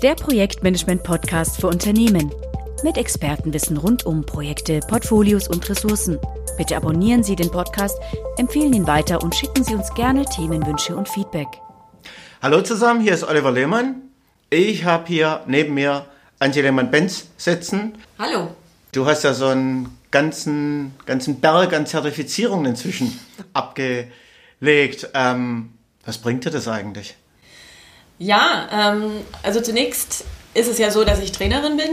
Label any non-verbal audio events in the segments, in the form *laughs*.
der Projektmanagement-Podcast für Unternehmen. Mit Expertenwissen rund um Projekte, Portfolios und Ressourcen. Bitte abonnieren Sie den Podcast, empfehlen ihn weiter und schicken Sie uns gerne Themenwünsche und Feedback. Hallo zusammen, hier ist Oliver Lehmann. Ich habe hier neben mir Antje Lehmann-Benz sitzen. Hallo. Du hast ja so einen ganzen, ganzen Berg an Zertifizierungen inzwischen abgelegt. Ähm, was bringt dir das eigentlich? Ja, ähm, also zunächst ist es ja so, dass ich Trainerin bin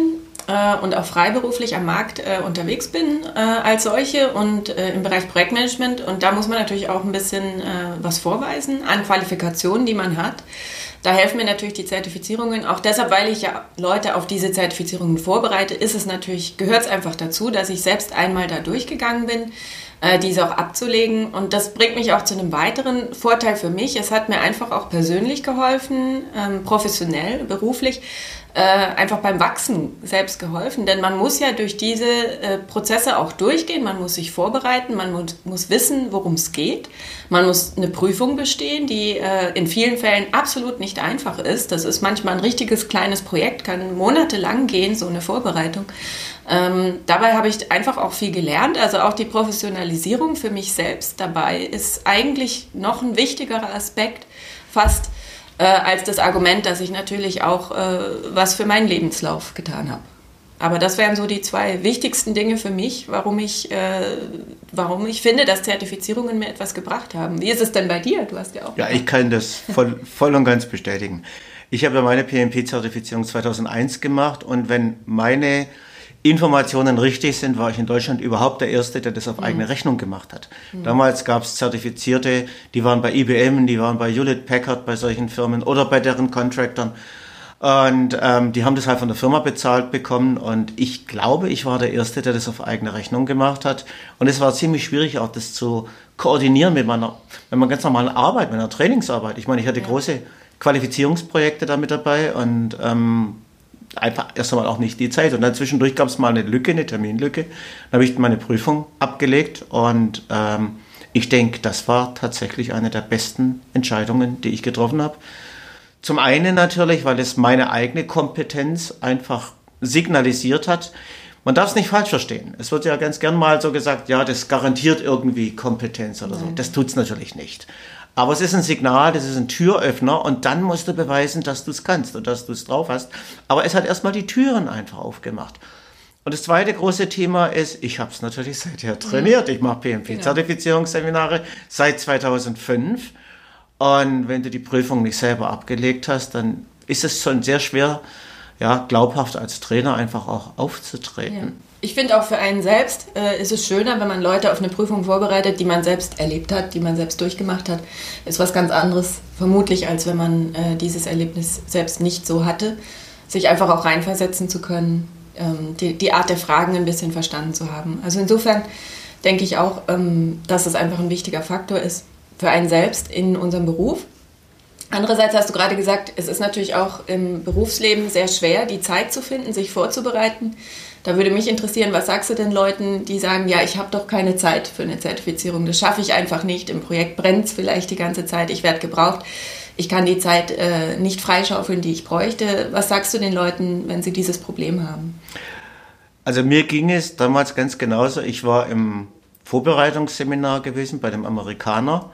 äh, und auch freiberuflich am Markt äh, unterwegs bin äh, als solche und äh, im Bereich Projektmanagement. Und da muss man natürlich auch ein bisschen äh, was vorweisen an Qualifikationen, die man hat. Da helfen mir natürlich die Zertifizierungen. Auch deshalb, weil ich ja Leute auf diese Zertifizierungen vorbereite, ist es natürlich, gehört es einfach dazu, dass ich selbst einmal da durchgegangen bin äh, diese auch abzulegen. Und das bringt mich auch zu einem weiteren Vorteil für mich. Es hat mir einfach auch persönlich geholfen, ähm, professionell, beruflich, äh, einfach beim Wachsen selbst geholfen. Denn man muss ja durch diese äh, Prozesse auch durchgehen, man muss sich vorbereiten, man muss, muss wissen, worum es geht. Man muss eine Prüfung bestehen, die äh, in vielen Fällen absolut nicht einfach ist. Das ist manchmal ein richtiges kleines Projekt, kann monatelang gehen, so eine Vorbereitung. Ähm, dabei habe ich einfach auch viel gelernt. Also auch die Professionalisierung für mich selbst dabei ist eigentlich noch ein wichtigerer Aspekt fast äh, als das Argument, dass ich natürlich auch äh, was für meinen Lebenslauf getan habe. Aber das wären so die zwei wichtigsten Dinge für mich, warum ich, äh, warum ich finde, dass Zertifizierungen mir etwas gebracht haben. Wie ist es denn bei dir? Du hast ja auch. Ja, ich kann das voll, voll und ganz bestätigen. Ich habe meine PMP-Zertifizierung 2001 gemacht und wenn meine Informationen richtig sind, war ich in Deutschland überhaupt der Erste, der das auf mhm. eigene Rechnung gemacht hat. Mhm. Damals gab es Zertifizierte, die waren bei IBM, die waren bei Hewlett Packard, bei solchen Firmen oder bei deren Contractern. Und ähm, die haben das halt von der Firma bezahlt bekommen. Und ich glaube, ich war der Erste, der das auf eigene Rechnung gemacht hat. Und es war ziemlich schwierig, auch das zu koordinieren mit meiner, mit meiner ganz normalen Arbeit, mit meiner Trainingsarbeit. Ich meine, ich hatte ja. große Qualifizierungsprojekte da mit dabei und ähm, einfach erst einmal auch nicht die Zeit. Und dann zwischendurch gab es mal eine Lücke, eine Terminlücke. Dann habe ich meine Prüfung abgelegt und ähm, ich denke, das war tatsächlich eine der besten Entscheidungen, die ich getroffen habe. Zum einen natürlich, weil es meine eigene Kompetenz einfach signalisiert hat. Man darf es nicht falsch verstehen. Es wird ja ganz gern mal so gesagt, ja, das garantiert irgendwie Kompetenz oder so. Das tut es natürlich nicht. Aber es ist ein Signal, das ist ein Türöffner und dann musst du beweisen, dass du es kannst und dass du es drauf hast. Aber es hat erstmal die Türen einfach aufgemacht. Und das zweite große Thema ist, ich habe es natürlich seither trainiert. Ich mache PMP-Zertifizierungsseminare seit 2005. Und wenn du die Prüfung nicht selber abgelegt hast, dann ist es schon sehr schwer, ja, glaubhaft als Trainer einfach auch aufzutreten. Ja. Ich finde auch für einen selbst äh, ist es schöner, wenn man Leute auf eine Prüfung vorbereitet, die man selbst erlebt hat, die man selbst durchgemacht hat. Ist was ganz anderes, vermutlich, als wenn man äh, dieses Erlebnis selbst nicht so hatte. Sich einfach auch reinversetzen zu können, ähm, die, die, Art der Fragen ein bisschen verstanden zu haben. Also insofern denke ich auch, ähm, dass es einfach ein wichtiger Faktor ist für einen selbst in unserem Beruf. Andererseits hast du gerade gesagt, es ist natürlich auch im Berufsleben sehr schwer, die Zeit zu finden, sich vorzubereiten. Da würde mich interessieren, was sagst du denn Leuten, die sagen, ja, ich habe doch keine Zeit für eine Zertifizierung, das schaffe ich einfach nicht, im Projekt brennt es vielleicht die ganze Zeit, ich werde gebraucht, ich kann die Zeit äh, nicht freischaufeln, die ich bräuchte. Was sagst du den Leuten, wenn sie dieses Problem haben? Also mir ging es damals ganz genauso. Ich war im Vorbereitungsseminar gewesen bei dem Amerikaner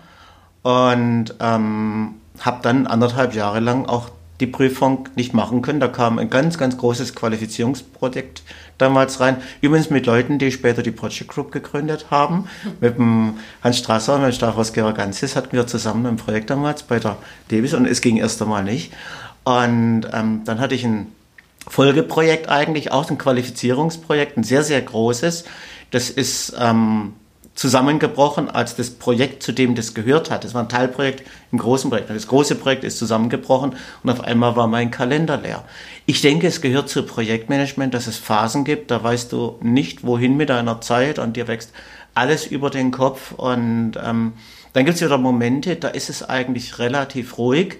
und ähm, habe dann anderthalb Jahre lang auch die Prüfung nicht machen können. Da kam ein ganz, ganz großes Qualifizierungsprojekt damals rein. Übrigens mit Leuten, die später die Project Group gegründet haben. Mit dem Hans Strasser und mit Stavros Geraganzis hatten wir zusammen ein Projekt damals bei der Davis und es ging erst einmal nicht. Und ähm, dann hatte ich ein Folgeprojekt eigentlich, auch ein Qualifizierungsprojekt, ein sehr, sehr großes. Das ist ähm, zusammengebrochen, als das Projekt, zu dem das gehört hat. Das war ein Teilprojekt im großen Projekt. Das große Projekt ist zusammengebrochen und auf einmal war mein Kalender leer. Ich denke, es gehört zu Projektmanagement, dass es Phasen gibt, da weißt du nicht, wohin mit deiner Zeit und dir wächst alles über den Kopf und ähm, dann gibt es wieder Momente, da ist es eigentlich relativ ruhig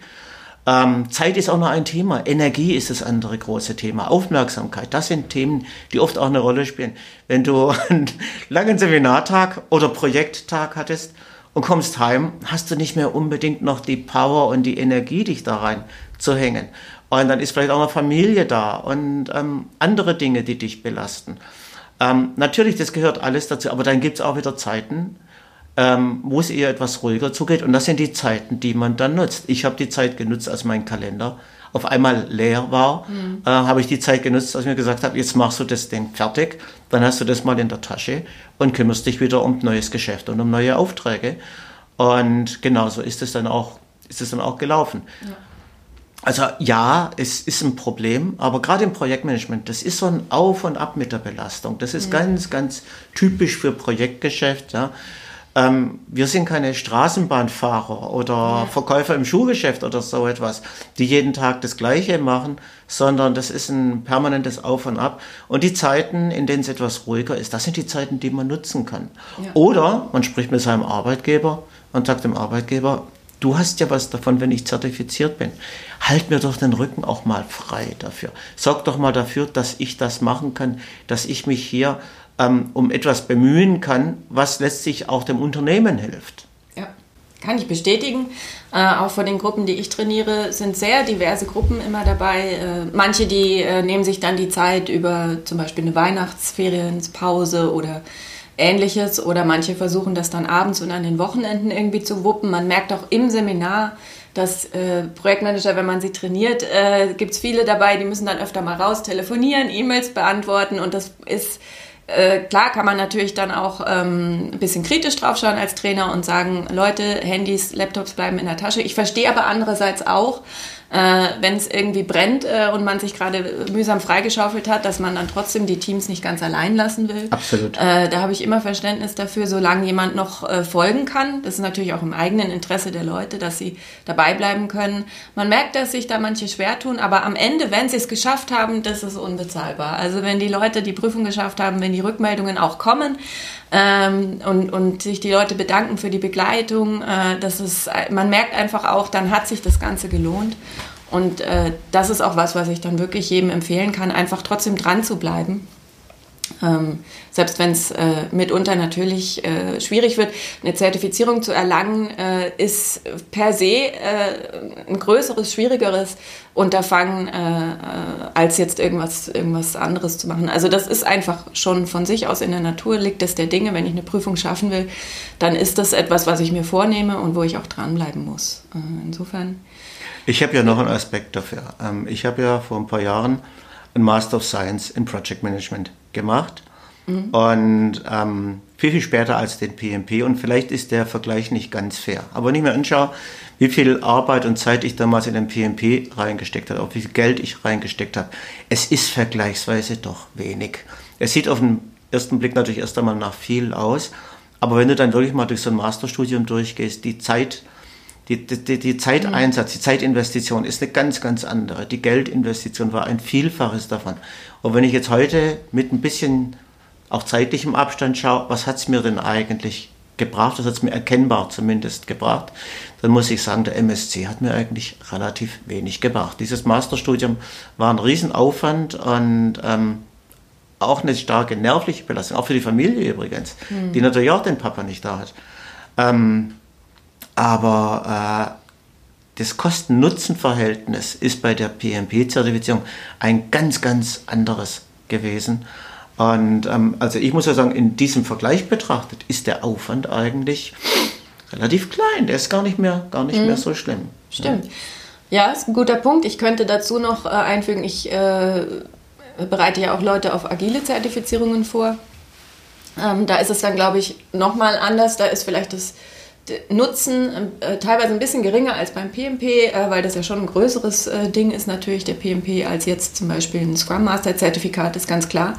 ähm, Zeit ist auch noch ein Thema. Energie ist das andere große Thema. Aufmerksamkeit, das sind Themen, die oft auch eine Rolle spielen. Wenn du *laughs* einen langen Seminartag oder Projekttag hattest und kommst heim, hast du nicht mehr unbedingt noch die Power und die Energie, dich da rein zu hängen. Und dann ist vielleicht auch eine Familie da und ähm, andere Dinge, die dich belasten. Ähm, natürlich, das gehört alles dazu, aber dann gibt es auch wieder Zeiten, ähm, wo es eher etwas ruhiger zugeht. Und das sind die Zeiten, die man dann nutzt. Ich habe die Zeit genutzt, als mein Kalender auf einmal leer war, mhm. äh, habe ich die Zeit genutzt, als ich mir gesagt habe, jetzt machst du das Ding fertig, dann hast du das mal in der Tasche und kümmerst dich wieder um neues Geschäft und um neue Aufträge. Und genauso ist es dann auch, ist es dann auch gelaufen. Ja. Also ja, es ist ein Problem, aber gerade im Projektmanagement, das ist so ein Auf und Ab mit der Belastung. Das ist mhm. ganz, ganz typisch für Projektgeschäft. Ja. Ähm, wir sind keine Straßenbahnfahrer oder ja. Verkäufer im Schuhgeschäft oder so etwas, die jeden Tag das Gleiche machen, sondern das ist ein permanentes Auf und Ab. Und die Zeiten, in denen es etwas ruhiger ist, das sind die Zeiten, die man nutzen kann. Ja. Oder man spricht mit seinem Arbeitgeber und sagt dem Arbeitgeber, du hast ja was davon, wenn ich zertifiziert bin. Halt mir doch den Rücken auch mal frei dafür. Sorg doch mal dafür, dass ich das machen kann, dass ich mich hier ähm, um etwas bemühen kann, was letztlich auch dem Unternehmen hilft. Ja, kann ich bestätigen. Äh, auch von den Gruppen, die ich trainiere, sind sehr diverse Gruppen immer dabei. Äh, manche, die äh, nehmen sich dann die Zeit über zum Beispiel eine Weihnachtsferienpause oder ähnliches oder manche versuchen das dann abends und an den Wochenenden irgendwie zu wuppen. Man merkt auch im Seminar, dass äh, Projektmanager, wenn man sie trainiert, äh, gibt es viele dabei, die müssen dann öfter mal raus telefonieren, E-Mails beantworten und das ist äh, klar kann man natürlich dann auch ähm, ein bisschen kritisch draufschauen als Trainer und sagen, Leute, Handys, Laptops bleiben in der Tasche. Ich verstehe aber andererseits auch, äh, wenn es irgendwie brennt äh, und man sich gerade mühsam freigeschaufelt hat, dass man dann trotzdem die Teams nicht ganz allein lassen will. Absolut. Äh, da habe ich immer Verständnis dafür, solange jemand noch äh, folgen kann. Das ist natürlich auch im eigenen Interesse der Leute, dass sie dabei bleiben können. Man merkt, dass sich da manche schwer tun, aber am Ende, wenn sie es geschafft haben, das ist unbezahlbar. Also wenn die Leute die Prüfung geschafft haben, wenn die Rückmeldungen auch kommen, ähm, und, und sich die Leute bedanken für die Begleitung. Äh, das ist, man merkt einfach auch, dann hat sich das Ganze gelohnt. Und äh, das ist auch was, was ich dann wirklich jedem empfehlen kann, einfach trotzdem dran zu bleiben. Ähm, selbst wenn es äh, mitunter natürlich äh, schwierig wird, eine Zertifizierung zu erlangen, äh, ist per se äh, ein größeres, schwierigeres Unterfangen, äh, äh, als jetzt irgendwas, irgendwas anderes zu machen. Also das ist einfach schon von sich aus in der Natur, liegt es der Dinge. Wenn ich eine Prüfung schaffen will, dann ist das etwas, was ich mir vornehme und wo ich auch dranbleiben muss. insofern. Ich habe ja noch einen Aspekt dafür. Ähm, ich habe ja vor ein paar Jahren ein Master of Science in Project Management gemacht. Mhm. Und ähm, viel, viel später als den PMP. Und vielleicht ist der Vergleich nicht ganz fair. Aber wenn ich mir anschaue, wie viel Arbeit und Zeit ich damals in den PMP reingesteckt habe, auch wie viel Geld ich reingesteckt habe, es ist vergleichsweise doch wenig. Es sieht auf den ersten Blick natürlich erst einmal nach viel aus. Aber wenn du dann wirklich mal durch so ein Masterstudium durchgehst, die Zeit, die, die, die Zeiteinsatz, die Zeitinvestition ist eine ganz, ganz andere. Die Geldinvestition war ein Vielfaches davon. Und wenn ich jetzt heute mit ein bisschen auch zeitlichem Abstand schaue, was hat es mir denn eigentlich gebracht, was hat es mir erkennbar zumindest gebracht, dann muss ich sagen, der MSC hat mir eigentlich relativ wenig gebracht. Dieses Masterstudium war ein Riesenaufwand und ähm, auch eine starke nervliche Belastung, auch für die Familie übrigens, mhm. die natürlich auch den Papa nicht da hat. Ähm, aber äh, das Kosten-Nutzen-Verhältnis ist bei der PMP-Zertifizierung ein ganz, ganz anderes gewesen. Und ähm, also ich muss ja sagen, in diesem Vergleich betrachtet ist der Aufwand eigentlich relativ klein. Der ist gar nicht mehr, gar nicht mhm. mehr so schlimm. Stimmt. Ja. ja, ist ein guter Punkt. Ich könnte dazu noch äh, einfügen, ich äh, bereite ja auch Leute auf agile Zertifizierungen vor. Ähm, da ist es dann, glaube ich, nochmal anders. Da ist vielleicht das Nutzen äh, teilweise ein bisschen geringer als beim PMP, äh, weil das ja schon ein größeres äh, Ding ist natürlich, der PMP, als jetzt zum Beispiel ein Scrum Master Zertifikat, ist ganz klar.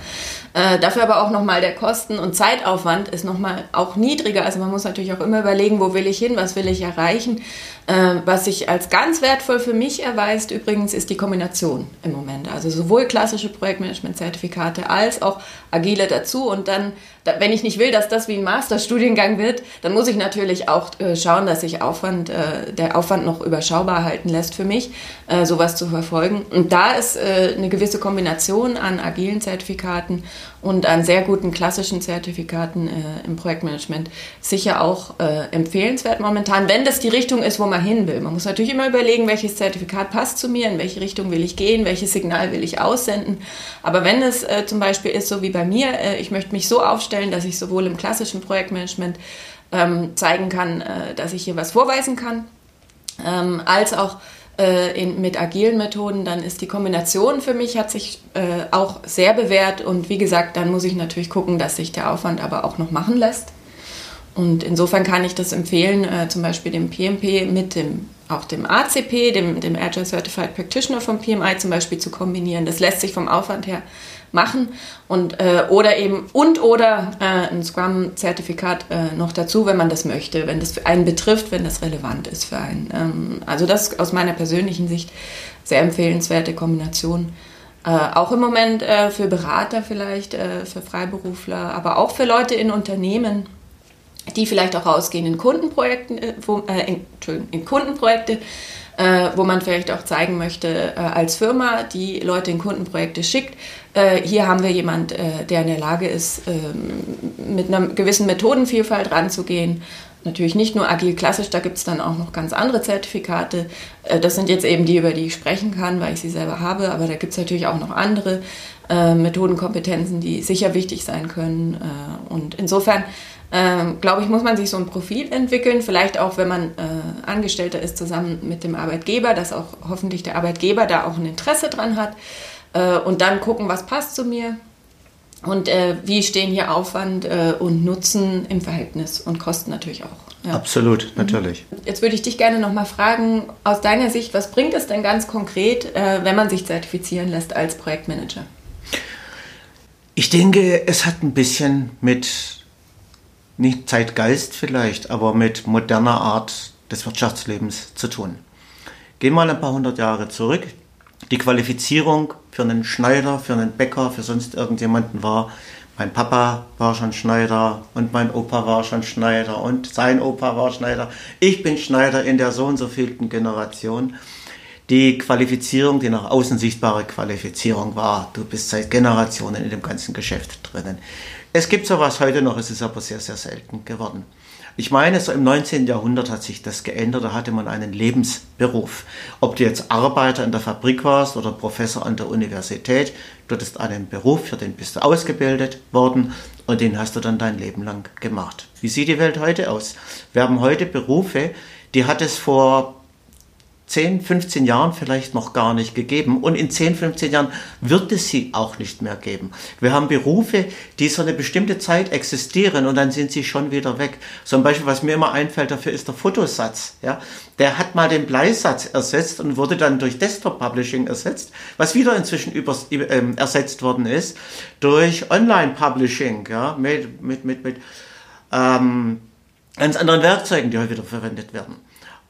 Äh, dafür aber auch nochmal der Kosten- und Zeitaufwand ist nochmal auch niedriger. Also man muss natürlich auch immer überlegen, wo will ich hin, was will ich erreichen. Äh, was sich als ganz wertvoll für mich erweist übrigens, ist die Kombination im Moment. Also sowohl klassische Projektmanagement-Zertifikate als auch agile dazu. Und dann, wenn ich nicht will, dass das wie ein Masterstudiengang wird, dann muss ich natürlich auch äh, schauen, dass sich Aufwand, der Aufwand noch überschaubar halten lässt für mich, sowas zu verfolgen. Und da ist eine gewisse Kombination an agilen Zertifikaten und an sehr guten klassischen Zertifikaten äh, im Projektmanagement sicher auch äh, empfehlenswert momentan, wenn das die Richtung ist, wo man hin will. Man muss natürlich immer überlegen, welches Zertifikat passt zu mir, in welche Richtung will ich gehen, welches Signal will ich aussenden. Aber wenn es äh, zum Beispiel ist, so wie bei mir, äh, ich möchte mich so aufstellen, dass ich sowohl im klassischen Projektmanagement ähm, zeigen kann, äh, dass ich hier was vorweisen kann, ähm, als auch äh, in, mit agilen Methoden, dann ist die Kombination für mich, hat sich äh, auch sehr bewährt. Und wie gesagt, dann muss ich natürlich gucken, dass sich der Aufwand aber auch noch machen lässt. Und insofern kann ich das empfehlen, äh, zum Beispiel dem PMP mit dem, auch dem ACP, dem, dem Agile Certified Practitioner vom PMI zum Beispiel zu kombinieren. Das lässt sich vom Aufwand her machen und äh, oder eben und oder äh, ein Scrum-Zertifikat äh, noch dazu, wenn man das möchte, wenn das einen betrifft, wenn das relevant ist für einen. Ähm, also das ist aus meiner persönlichen Sicht sehr empfehlenswerte Kombination. Äh, auch im Moment äh, für Berater vielleicht, äh, für Freiberufler, aber auch für Leute in Unternehmen, die vielleicht auch rausgehen in Kundenprojekten, wo, in, in Kundenprojekte äh, wo man vielleicht auch zeigen möchte, äh, als Firma, die Leute in Kundenprojekte schickt, äh, hier haben wir jemand, äh, der in der Lage ist, ähm, mit einer gewissen Methodenvielfalt ranzugehen. Natürlich nicht nur agil klassisch, da gibt es dann auch noch ganz andere Zertifikate. Äh, das sind jetzt eben die, über die ich sprechen kann, weil ich sie selber habe, aber da gibt es natürlich auch noch andere äh, Methodenkompetenzen, die sicher wichtig sein können. und insofern ähm, glaube ich, muss man sich so ein Profil entwickeln, vielleicht auch, wenn man äh, Angestellter ist, zusammen mit dem Arbeitgeber, dass auch hoffentlich der Arbeitgeber da auch ein Interesse dran hat äh, und dann gucken, was passt zu mir und äh, wie stehen hier Aufwand äh, und Nutzen im Verhältnis und Kosten natürlich auch. Ja. Absolut, natürlich. Jetzt würde ich dich gerne nochmal fragen, aus deiner Sicht, was bringt es denn ganz konkret, äh, wenn man sich zertifizieren lässt als Projektmanager? Ich denke, es hat ein bisschen mit nicht Zeitgeist vielleicht, aber mit moderner Art des Wirtschaftslebens zu tun. Gehen mal ein paar hundert Jahre zurück. Die Qualifizierung für einen Schneider, für einen Bäcker, für sonst irgendjemanden war, mein Papa war schon Schneider und mein Opa war schon Schneider und sein Opa war Schneider. Ich bin Schneider in der so und so vielten Generation. Die Qualifizierung, die nach außen sichtbare Qualifizierung war, du bist seit Generationen in dem ganzen Geschäft drinnen. Es gibt sowas heute noch, es ist aber sehr, sehr selten geworden. Ich meine, so im 19. Jahrhundert hat sich das geändert, da hatte man einen Lebensberuf. Ob du jetzt Arbeiter in der Fabrik warst oder Professor an der Universität, du hattest einen Beruf, für den bist du ausgebildet worden und den hast du dann dein Leben lang gemacht. Wie sieht die Welt heute aus? Wir haben heute Berufe, die hat es vor 10, 15 Jahren vielleicht noch gar nicht gegeben. Und in 10, 15 Jahren wird es sie auch nicht mehr geben. Wir haben Berufe, die so eine bestimmte Zeit existieren und dann sind sie schon wieder weg. Zum Beispiel, was mir immer einfällt dafür, ist der Fotosatz. Ja? Der hat mal den Bleisatz ersetzt und wurde dann durch Desktop Publishing ersetzt, was wieder inzwischen über, äh, ersetzt worden ist durch Online Publishing, ja? mit, mit, mit, mit ähm, ganz anderen Werkzeugen, die heute wieder verwendet werden.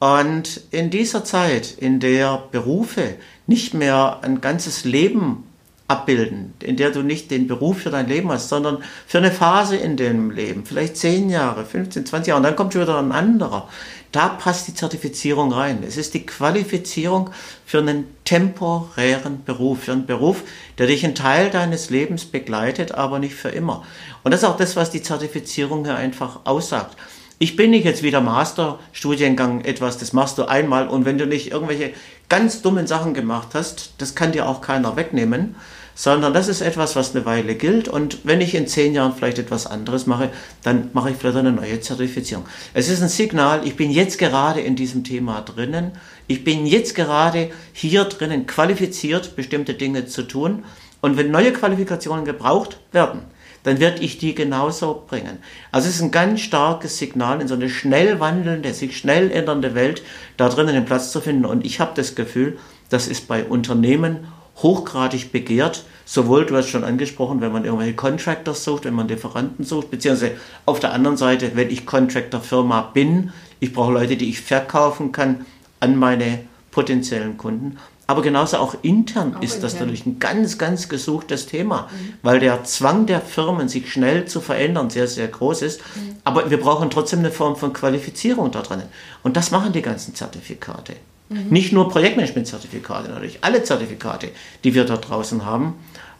Und in dieser Zeit, in der Berufe nicht mehr ein ganzes Leben abbilden, in der du nicht den Beruf für dein Leben hast, sondern für eine Phase in dem Leben, vielleicht 10 Jahre, 15, 20 Jahre, und dann kommt schon wieder ein anderer. Da passt die Zertifizierung rein. Es ist die Qualifizierung für einen temporären Beruf, für einen Beruf, der dich einen Teil deines Lebens begleitet, aber nicht für immer. Und das ist auch das, was die Zertifizierung hier einfach aussagt. Ich bin nicht jetzt wieder Masterstudiengang etwas, das machst du einmal und wenn du nicht irgendwelche ganz dummen Sachen gemacht hast, das kann dir auch keiner wegnehmen, sondern das ist etwas, was eine Weile gilt und wenn ich in zehn Jahren vielleicht etwas anderes mache, dann mache ich vielleicht eine neue Zertifizierung. Es ist ein Signal, ich bin jetzt gerade in diesem Thema drinnen, ich bin jetzt gerade hier drinnen qualifiziert, bestimmte Dinge zu tun und wenn neue Qualifikationen gebraucht werden, dann werde ich die genauso bringen. Also es ist ein ganz starkes Signal in so eine schnell wandelnde, sich schnell ändernde Welt, da drinnen den Platz zu finden. Und ich habe das Gefühl, das ist bei Unternehmen hochgradig begehrt. Sowohl, du hast schon angesprochen, wenn man irgendwelche Contractors sucht, wenn man Lieferanten sucht, beziehungsweise auf der anderen Seite, wenn ich Contractor-Firma bin, ich brauche Leute, die ich verkaufen kann an meine potenziellen Kunden. Aber genauso auch intern auch ist intern. das natürlich ein ganz, ganz gesuchtes Thema, mhm. weil der Zwang der Firmen, sich schnell zu verändern, sehr, sehr groß ist. Mhm. Aber wir brauchen trotzdem eine Form von Qualifizierung da drin. Und das machen die ganzen Zertifikate. Mhm. Nicht nur Projektmanagement-Zertifikate, natürlich alle Zertifikate, die wir dort draußen haben.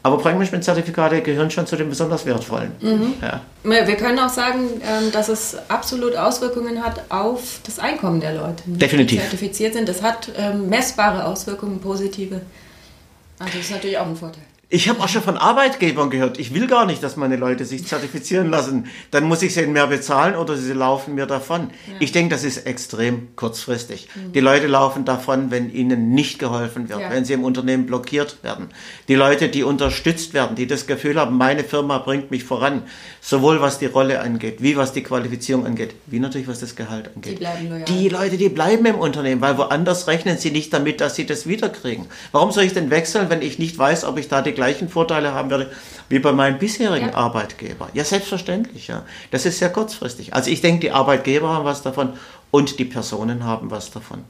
Aber Projektmanagement-Zertifikate gehören schon zu den besonders wertvollen. Mhm. Ja. Wir können auch sagen, ähm, dass es absolut Auswirkungen hat auf das Einkommen der Leute, die Definitiv. zertifiziert sind. Das hat ähm, messbare Auswirkungen, positive. Also das ist natürlich auch ein Vorteil. Ich habe auch schon von Arbeitgebern gehört, ich will gar nicht, dass meine Leute sich zertifizieren lassen. Dann muss ich sie mehr bezahlen oder sie laufen mir davon. Ja. Ich denke, das ist extrem kurzfristig. Mhm. Die Leute laufen davon, wenn ihnen nicht geholfen wird, ja. wenn sie im Unternehmen blockiert werden. Die Leute, die unterstützt werden, die das Gefühl haben, meine Firma bringt mich voran, sowohl was die Rolle angeht, wie was die Qualifizierung angeht, wie natürlich was das Gehalt angeht. Die bleiben loyal. Die Leute, die bleiben im Unternehmen, weil woanders rechnen sie nicht damit, dass sie das wiederkriegen. Warum soll ich denn wechseln, wenn ich nicht weiß, ob ich da die gleichen Vorteile haben werde wie bei meinem bisherigen ja. Arbeitgeber. Ja, selbstverständlich, ja. Das ist sehr kurzfristig. Also ich denke, die Arbeitgeber haben was davon und die Personen haben was davon.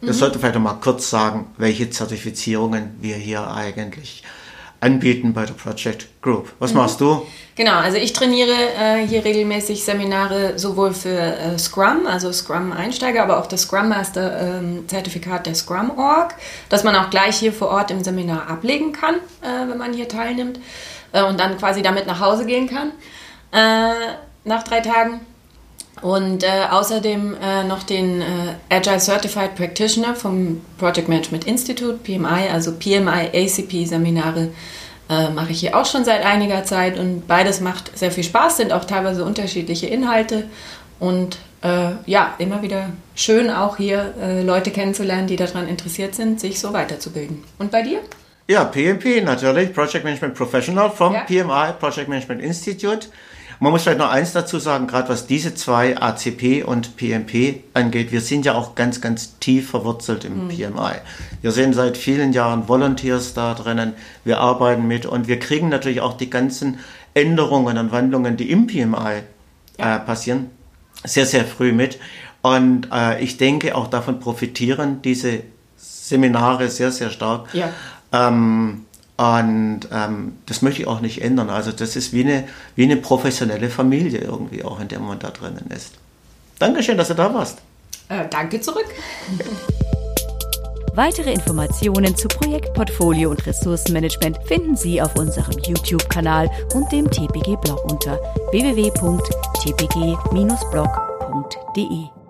Mhm. Das sollte vielleicht noch mal kurz sagen, welche Zertifizierungen wir hier eigentlich anbieten bei der Project Group. Was mhm. machst du? Genau, also ich trainiere äh, hier regelmäßig Seminare sowohl für äh, Scrum, also Scrum Einsteiger, aber auch das Scrum Master ähm, Zertifikat der Scrum Org, das man auch gleich hier vor Ort im Seminar ablegen kann, äh, wenn man hier teilnimmt äh, und dann quasi damit nach Hause gehen kann äh, nach drei Tagen. Und äh, außerdem noch den Agile Certified Practitioner vom Project Management Institute, PMI, also PMI ACP Seminare äh, mache ich hier auch schon seit einiger Zeit und beides macht sehr viel Spaß, sind auch teilweise unterschiedliche Inhalte und äh, ja, immer wieder schön auch hier äh, Leute kennenzulernen, die daran interessiert sind, sich so weiterzubilden. Und bei dir? Ja, PMP natürlich, Project Management Professional vom ja. PMI, Project Management Institute. Man muss vielleicht noch eins dazu sagen, gerade was diese zwei ACP und PMP angeht. Wir sind ja auch ganz, ganz tief verwurzelt im mhm. PMI. Wir sind seit vielen Jahren Volunteers da drinnen. Wir arbeiten mit und wir kriegen natürlich auch die ganzen Änderungen und Wandlungen, die im PMI ja. äh, passieren, sehr, sehr früh mit. Und äh, ich denke, auch davon profitieren diese Seminare sehr, sehr stark. Ja. Ähm, und ähm, das möchte ich auch nicht ändern. Also das ist wie eine, wie eine professionelle Familie irgendwie auch, in der man da drinnen ist. Dankeschön, dass du da warst. Äh, danke zurück. *laughs* Weitere Informationen zu Projektportfolio und Ressourcenmanagement finden Sie auf unserem YouTube-Kanal und dem TPG-Blog unter www.tpg-blog.de.